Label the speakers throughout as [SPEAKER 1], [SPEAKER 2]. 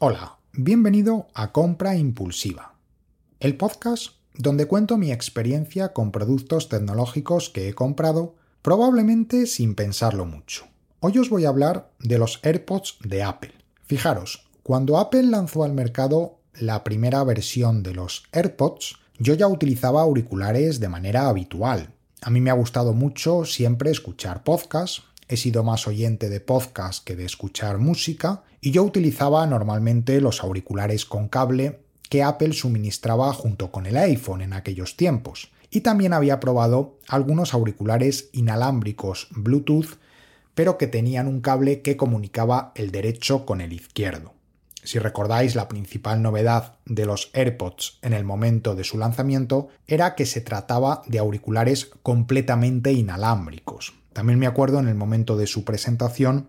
[SPEAKER 1] Hola, bienvenido a Compra Impulsiva, el podcast donde cuento mi experiencia con productos tecnológicos que he comprado probablemente sin pensarlo mucho. Hoy os voy a hablar de los AirPods de Apple. Fijaros, cuando Apple lanzó al mercado la primera versión de los AirPods, yo ya utilizaba auriculares de manera habitual. A mí me ha gustado mucho siempre escuchar podcasts, he sido más oyente de podcast que de escuchar música y yo utilizaba normalmente los auriculares con cable que Apple suministraba junto con el iPhone en aquellos tiempos. Y también había probado algunos auriculares inalámbricos Bluetooth, pero que tenían un cable que comunicaba el derecho con el izquierdo. Si recordáis, la principal novedad de los AirPods en el momento de su lanzamiento era que se trataba de auriculares completamente inalámbricos. También me acuerdo en el momento de su presentación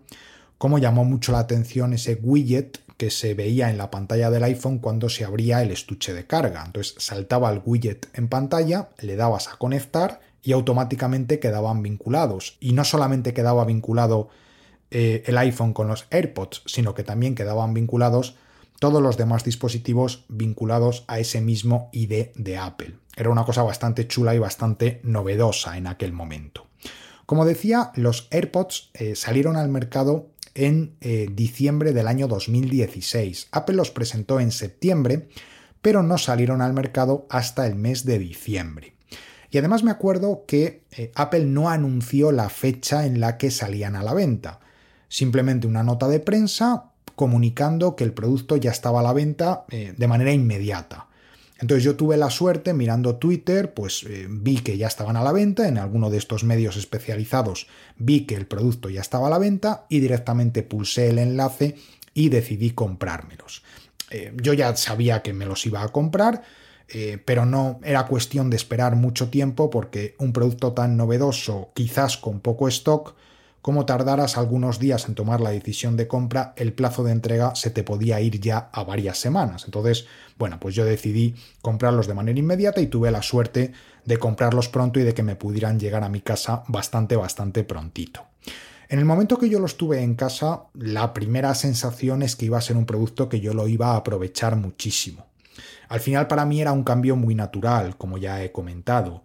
[SPEAKER 1] cómo llamó mucho la atención ese widget que se veía en la pantalla del iPhone cuando se abría el estuche de carga. Entonces saltaba el widget en pantalla, le dabas a conectar y automáticamente quedaban vinculados. Y no solamente quedaba vinculado eh, el iPhone con los AirPods, sino que también quedaban vinculados todos los demás dispositivos vinculados a ese mismo ID de Apple. Era una cosa bastante chula y bastante novedosa en aquel momento. Como decía, los AirPods eh, salieron al mercado en eh, diciembre del año 2016. Apple los presentó en septiembre, pero no salieron al mercado hasta el mes de diciembre. Y además me acuerdo que eh, Apple no anunció la fecha en la que salían a la venta. Simplemente una nota de prensa comunicando que el producto ya estaba a la venta de manera inmediata. Entonces yo tuve la suerte mirando Twitter, pues eh, vi que ya estaban a la venta, en alguno de estos medios especializados vi que el producto ya estaba a la venta y directamente pulsé el enlace y decidí comprármelos. Eh, yo ya sabía que me los iba a comprar, eh, pero no era cuestión de esperar mucho tiempo porque un producto tan novedoso, quizás con poco stock, como tardaras algunos días en tomar la decisión de compra, el plazo de entrega se te podía ir ya a varias semanas. Entonces, bueno, pues yo decidí comprarlos de manera inmediata y tuve la suerte de comprarlos pronto y de que me pudieran llegar a mi casa bastante, bastante prontito. En el momento que yo los tuve en casa, la primera sensación es que iba a ser un producto que yo lo iba a aprovechar muchísimo. Al final para mí era un cambio muy natural, como ya he comentado.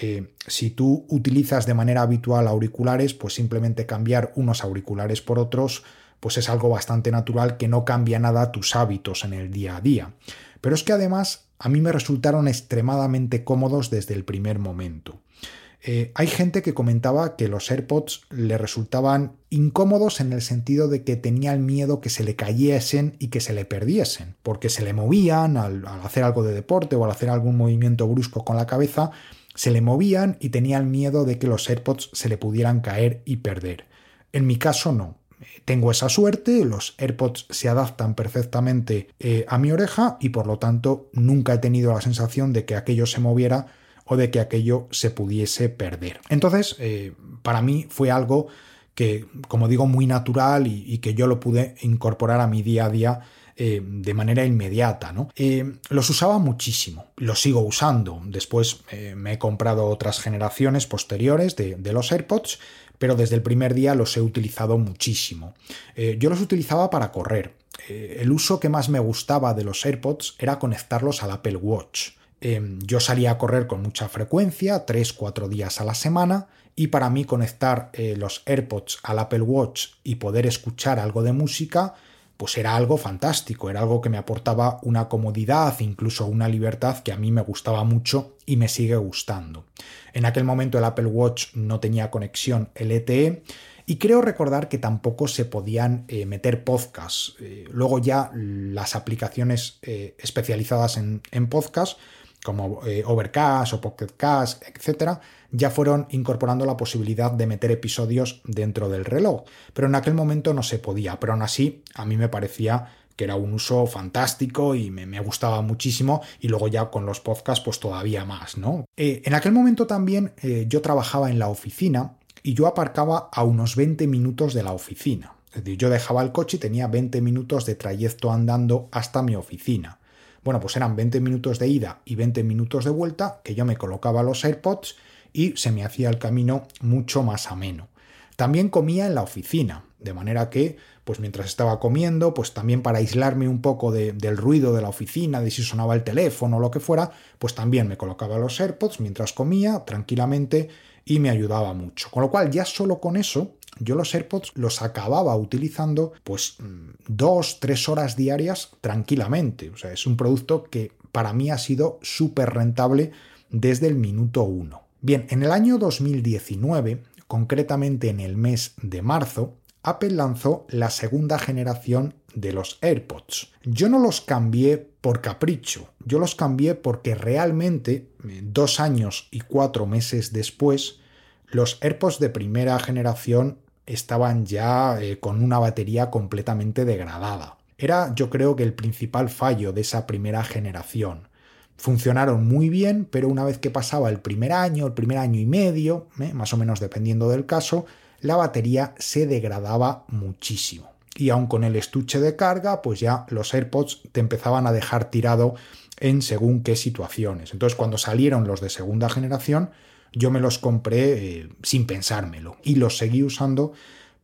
[SPEAKER 1] Eh, si tú utilizas de manera habitual auriculares, pues simplemente cambiar unos auriculares por otros, pues es algo bastante natural que no cambia nada tus hábitos en el día a día. Pero es que además a mí me resultaron extremadamente cómodos desde el primer momento. Eh, hay gente que comentaba que los AirPods le resultaban incómodos en el sentido de que tenía el miedo que se le cayesen y que se le perdiesen, porque se le movían al hacer algo de deporte o al hacer algún movimiento brusco con la cabeza se le movían y tenía el miedo de que los AirPods se le pudieran caer y perder. En mi caso no. Tengo esa suerte, los AirPods se adaptan perfectamente eh, a mi oreja y por lo tanto nunca he tenido la sensación de que aquello se moviera o de que aquello se pudiese perder. Entonces, eh, para mí fue algo que, como digo, muy natural y que yo lo pude incorporar a mi día a día eh, de manera inmediata. ¿no? Eh, los usaba muchísimo, los sigo usando. Después me he comprado otras generaciones posteriores de, los AirPods, pero desde el primer día los he utilizado muchísimo. yo los utilizaba para correr. el uso que más me gustaba de los AirPods era conectarlos al Apple Watch. Yo salía a correr con mucha frecuencia, 3-4 días a la semana, y para mí conectar los AirPods al Apple Watch y poder escuchar algo de música pues era algo fantástico, era algo que me aportaba una comodidad, incluso una libertad que a mí me gustaba mucho y me sigue gustando. En aquel momento el Apple Watch no tenía conexión LTE y creo recordar que tampoco se podían eh, meter podcasts. Eh, luego ya las aplicaciones eh, especializadas en, en podcast como eh, Overcast o Pocketcast, etcétera, ya fueron incorporando la posibilidad de meter episodios dentro del reloj. Pero en aquel momento no se podía, pero aún así a mí me parecía que era un uso fantástico y me, gustaba muchísimo y luego ya con los podcasts pues todavía más, ¿no? Eh, en aquel momento también eh, yo trabajaba en la oficina y yo aparcaba a unos 20 minutos de la oficina. Es decir, yo dejaba el coche y tenía 20 minutos de trayecto andando hasta mi oficina. Bueno, pues eran 20 minutos de ida y 20 minutos de vuelta que yo me colocaba los AirPods y se me hacía el camino mucho más ameno. También comía en la oficina. De manera que, pues mientras estaba comiendo, pues también para aislarme un poco del ruido de la oficina, de si sonaba el teléfono o lo que fuera, pues también me colocaba los AirPods mientras comía tranquilamente y me ayudaba mucho. Con lo cual, ya solo con eso, yo los AirPods los acababa utilizando pues dos, tres horas diarias tranquilamente. O sea, es un producto que para mí ha sido súper rentable desde el minuto uno. Bien, en el año 2019, concretamente en el mes de marzo, Apple lanzó la segunda generación de los AirPods. Yo no los cambié por capricho, yo los cambié porque realmente eh, dos años y cuatro meses después, los AirPods de primera generación estaban ya eh, con una batería completamente degradada. Era yo creo que el principal fallo de esa primera generación. Funcionaron muy bien, pero una vez que pasaba el primer año, el primer año y medio, eh, más o menos dependiendo del caso, la batería se degradaba muchísimo. Y aun con el estuche de carga, pues ya los AirPods te empezaban a dejar tirado en según qué situaciones. Entonces, cuando salieron los de segunda generación, yo me los compré eh, sin pensármelo y los seguí usando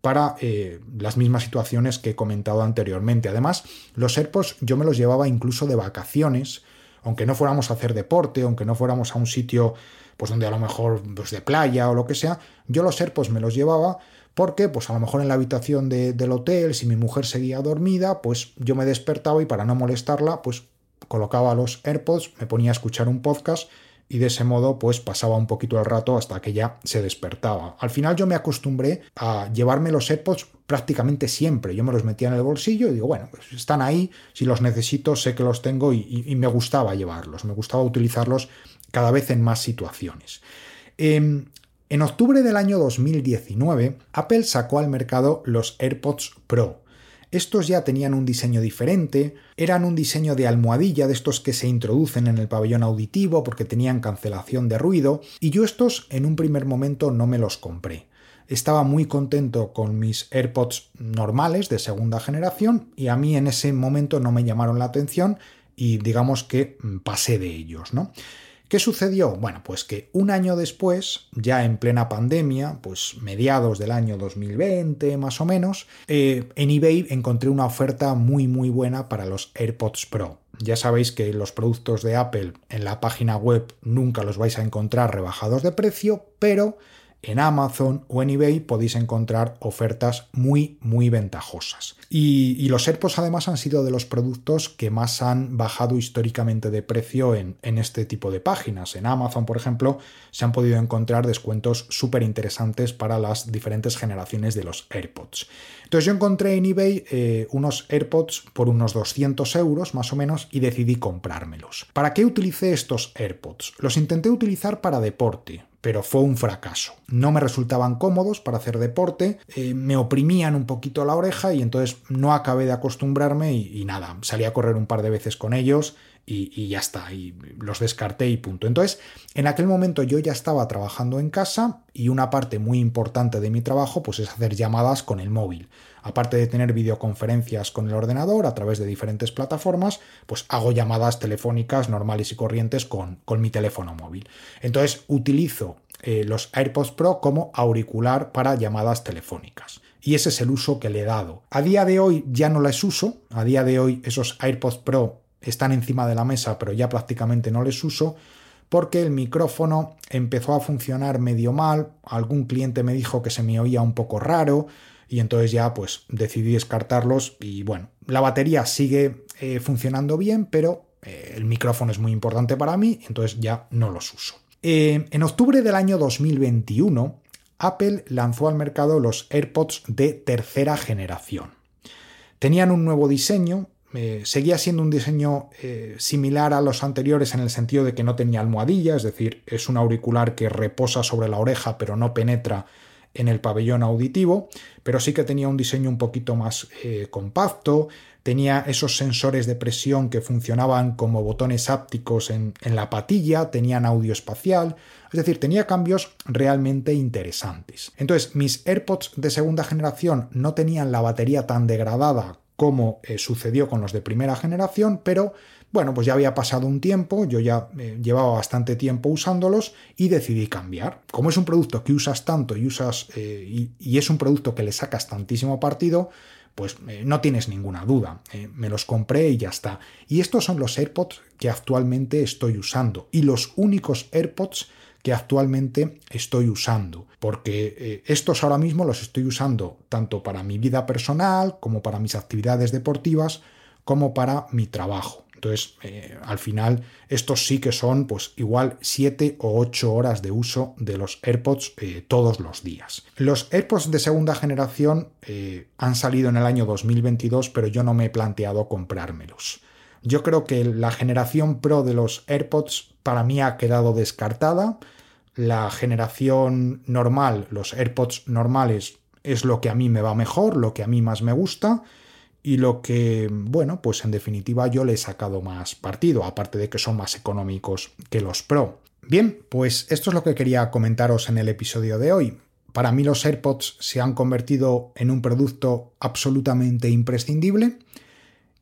[SPEAKER 1] para eh, las mismas situaciones que he comentado anteriormente. Además, los AirPods yo me los llevaba incluso de vacaciones, aunque no fuéramos a hacer deporte, aunque no fuéramos a un sitio pues donde a lo mejor pues de playa o lo que sea, yo los AirPods me los llevaba porque pues a lo mejor en la habitación del hotel, si mi mujer seguía dormida, pues yo me despertaba y para no molestarla, pues colocaba los AirPods, me ponía a escuchar un podcast y de ese modo pues pasaba un poquito el rato hasta que ya se despertaba. Al final yo me acostumbré a llevarme los AirPods prácticamente siempre. Yo me los metía en el bolsillo y digo, bueno, pues están ahí, si los necesito sé que los tengo y, me gustaba llevarlos, me gustaba utilizarlos cada vez en más situaciones. Em, en octubre del año 2019, Apple sacó al mercado los AirPods Pro estos ya tenían un diseño diferente, eran un diseño de almohadilla de estos que se introducen en el pabellón auditivo porque tenían cancelación de ruido, y yo estos en un primer momento no me los compré. Estaba muy contento con mis AirPods normales de segunda generación y a mí en ese momento no me llamaron la atención y digamos que mm, pasé de ellos, ¿no? ¿Qué sucedió? Bueno, pues que un año después, ya en plena pandemia, pues mediados del año 2020 más o menos, eh, en eBay encontré una oferta muy muy buena para los AirPods Pro. Ya sabéis que los productos de Apple en la página web nunca los vais a encontrar rebajados de precio, pero en Amazon o en eBay podéis encontrar ofertas muy, muy ventajosas. Y, los AirPods además han sido de los productos que más han bajado históricamente de precio en, en este tipo de páginas. En Amazon, por ejemplo, se han podido encontrar descuentos súper interesantes para las diferentes generaciones de los AirPods. Entonces yo encontré en eBay eh, unos AirPods por unos 200 euros más o menos y decidí comprármelos. ¿Para qué utilicé estos AirPods? Los intenté utilizar para deporte, pero fue un fracaso. No me resultaban cómodos para hacer deporte, eh, me oprimían un poquito la oreja y entonces no acabé de acostumbrarme y, y, nada, salí a correr un par de veces con ellos y, ya está, y los descarté y punto. Entonces, en aquel momento yo ya estaba trabajando en casa y una parte muy importante de mi trabajo pues es hacer llamadas con el móvil. Aparte de tener videoconferencias con el ordenador a través de diferentes plataformas, pues hago llamadas telefónicas normales y corrientes con, con mi teléfono móvil. Entonces utilizo eh, los AirPods Pro como auricular para llamadas telefónicas. Y ese es el uso que le he dado. A día de hoy ya no les uso. A día de hoy esos AirPods Pro están encima de la mesa, pero ya prácticamente no les uso, porque el micrófono empezó a funcionar medio mal, algún cliente me dijo que se me oía un poco raro, y entonces ya pues decidí descartarlos y bueno, la batería sigue eh, funcionando bien, pero eh, el micrófono es muy importante para mí, entonces ya no los uso. Eh, en octubre del año 2021, Apple lanzó al mercado los AirPods de tercera generación. Tenían un nuevo diseño, eh, seguía siendo un diseño eh, similar a los anteriores en el sentido de que no tenía almohadilla, es decir, es un auricular que reposa sobre la oreja pero no penetra en el pabellón auditivo, pero sí que tenía un diseño un poquito más eh, compacto, tenía esos sensores de presión que funcionaban como botones ápticos en, en la patilla, tenían audio espacial, es decir, tenía cambios realmente interesantes. Entonces, mis AirPods de segunda generación no tenían la batería tan degradada como eh, sucedió con los de primera generación, pero bueno, pues ya había pasado un tiempo, yo ya eh, llevaba bastante tiempo usándolos y decidí cambiar. Como es un producto que usas tanto y usas y, y, es un producto que le sacas tantísimo partido, pues eh, no tienes ninguna duda. Eh, me los compré y ya está. Y estos son los AirPods que actualmente estoy usando. Y los únicos AirPods que actualmente estoy usando. Porque eh, estos ahora mismo los estoy usando tanto para mi vida personal, como para mis actividades deportivas, como para mi trabajo. Entonces, eh, al final, estos sí que son, pues igual 7 o 8 horas de uso de los AirPods eh, todos los días. Los AirPods de segunda generación han salido en el año 2022, pero yo no me he planteado comprármelos. Yo creo que la generación Pro de los AirPods para mí ha quedado descartada. La generación normal, los AirPods normales, es lo que a mí me va mejor, lo que a mí más me gusta y lo que, bueno, pues en definitiva yo le he sacado más partido, aparte de que son más económicos que los Pro. Bien, pues esto es lo que quería comentaros en el episodio de hoy. Para mí los AirPods se han convertido en un producto absolutamente imprescindible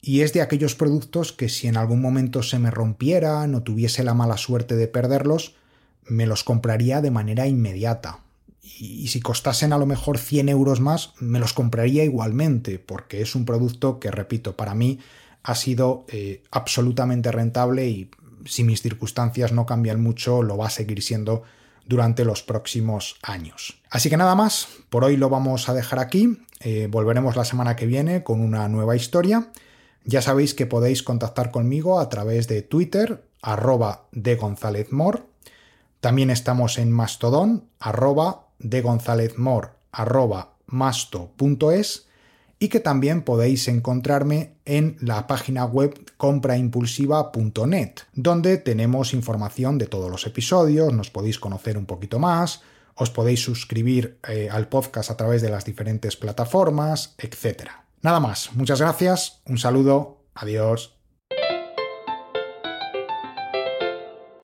[SPEAKER 1] y es de aquellos productos que si en algún momento se me rompieran o tuviese la mala suerte de perderlos, me los compraría de manera inmediata y, si costasen a lo mejor 100 euros más, me los compraría igualmente, porque es un producto que, repito, para mí ha sido eh, absolutamente rentable y si mis circunstancias no cambian mucho, lo va a seguir siendo durante los próximos años. Así que nada más, por hoy lo vamos a dejar aquí, eh, volveremos la semana que viene con una nueva historia. Ya sabéis que podéis contactar conmigo a través de Twitter, arroba de González. También estamos en Mastodon, arroba de González Mor masto.es y que también podéis encontrarme en la página web compraimpulsiva.net, donde tenemos información de todos los episodios, nos podéis conocer un poquito más, os podéis suscribir eh, al podcast a través de las diferentes plataformas, etc. Nada más, muchas gracias, un saludo, adiós.